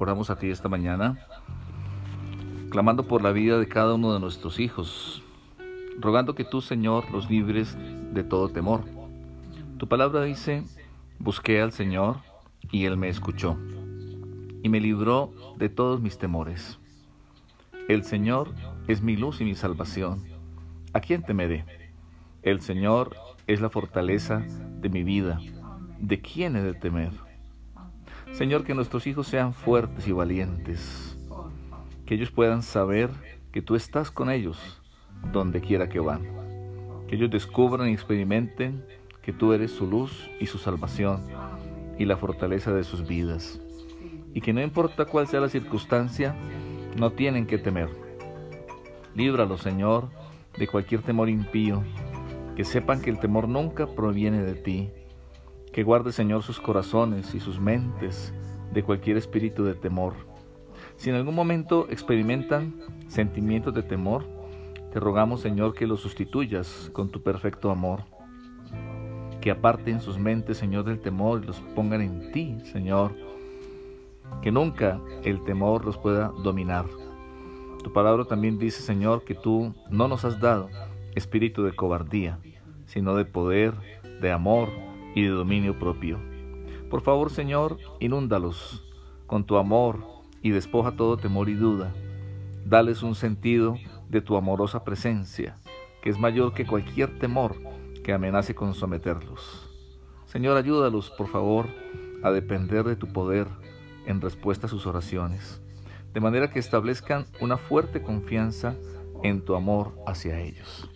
Oramos a ti esta mañana, clamando por la vida de cada uno de nuestros hijos, rogando que tú, Señor, los libres de todo temor. Tu palabra dice, busqué al Señor y Él me escuchó y me libró de todos mis temores. El Señor es mi luz y mi salvación. ¿A quién temeré? El Señor es la fortaleza de mi vida. ¿De quién he de temer? Señor, que nuestros hijos sean fuertes y valientes, que ellos puedan saber que tú estás con ellos donde quiera que van, que ellos descubran y experimenten que tú eres su luz y su salvación y la fortaleza de sus vidas, y que no importa cuál sea la circunstancia, no tienen que temer. Líbralos, Señor, de cualquier temor impío, que sepan que el temor nunca proviene de ti, que guarde, Señor, sus corazones y sus mentes de cualquier espíritu de temor. Si en algún momento experimentan sentimientos de temor, te rogamos, Señor, que los sustituyas con tu perfecto amor. Que aparten sus mentes, Señor, del temor y los pongan en ti, Señor. Que nunca el temor los pueda dominar. Tu palabra también dice, Señor, que tú no nos has dado espíritu de cobardía, sino de poder, de amor y de dominio propio. Por favor, Señor, inúndalos con tu amor y despoja todo temor y duda. Dales un sentido de tu amorosa presencia, que es mayor que cualquier temor que amenace con someterlos. Señor, ayúdalos, por favor, a depender de tu poder en respuesta a sus oraciones, de manera que establezcan una fuerte confianza en tu amor hacia ellos.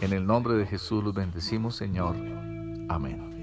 En el nombre de Jesús los bendecimos, Señor. Amén.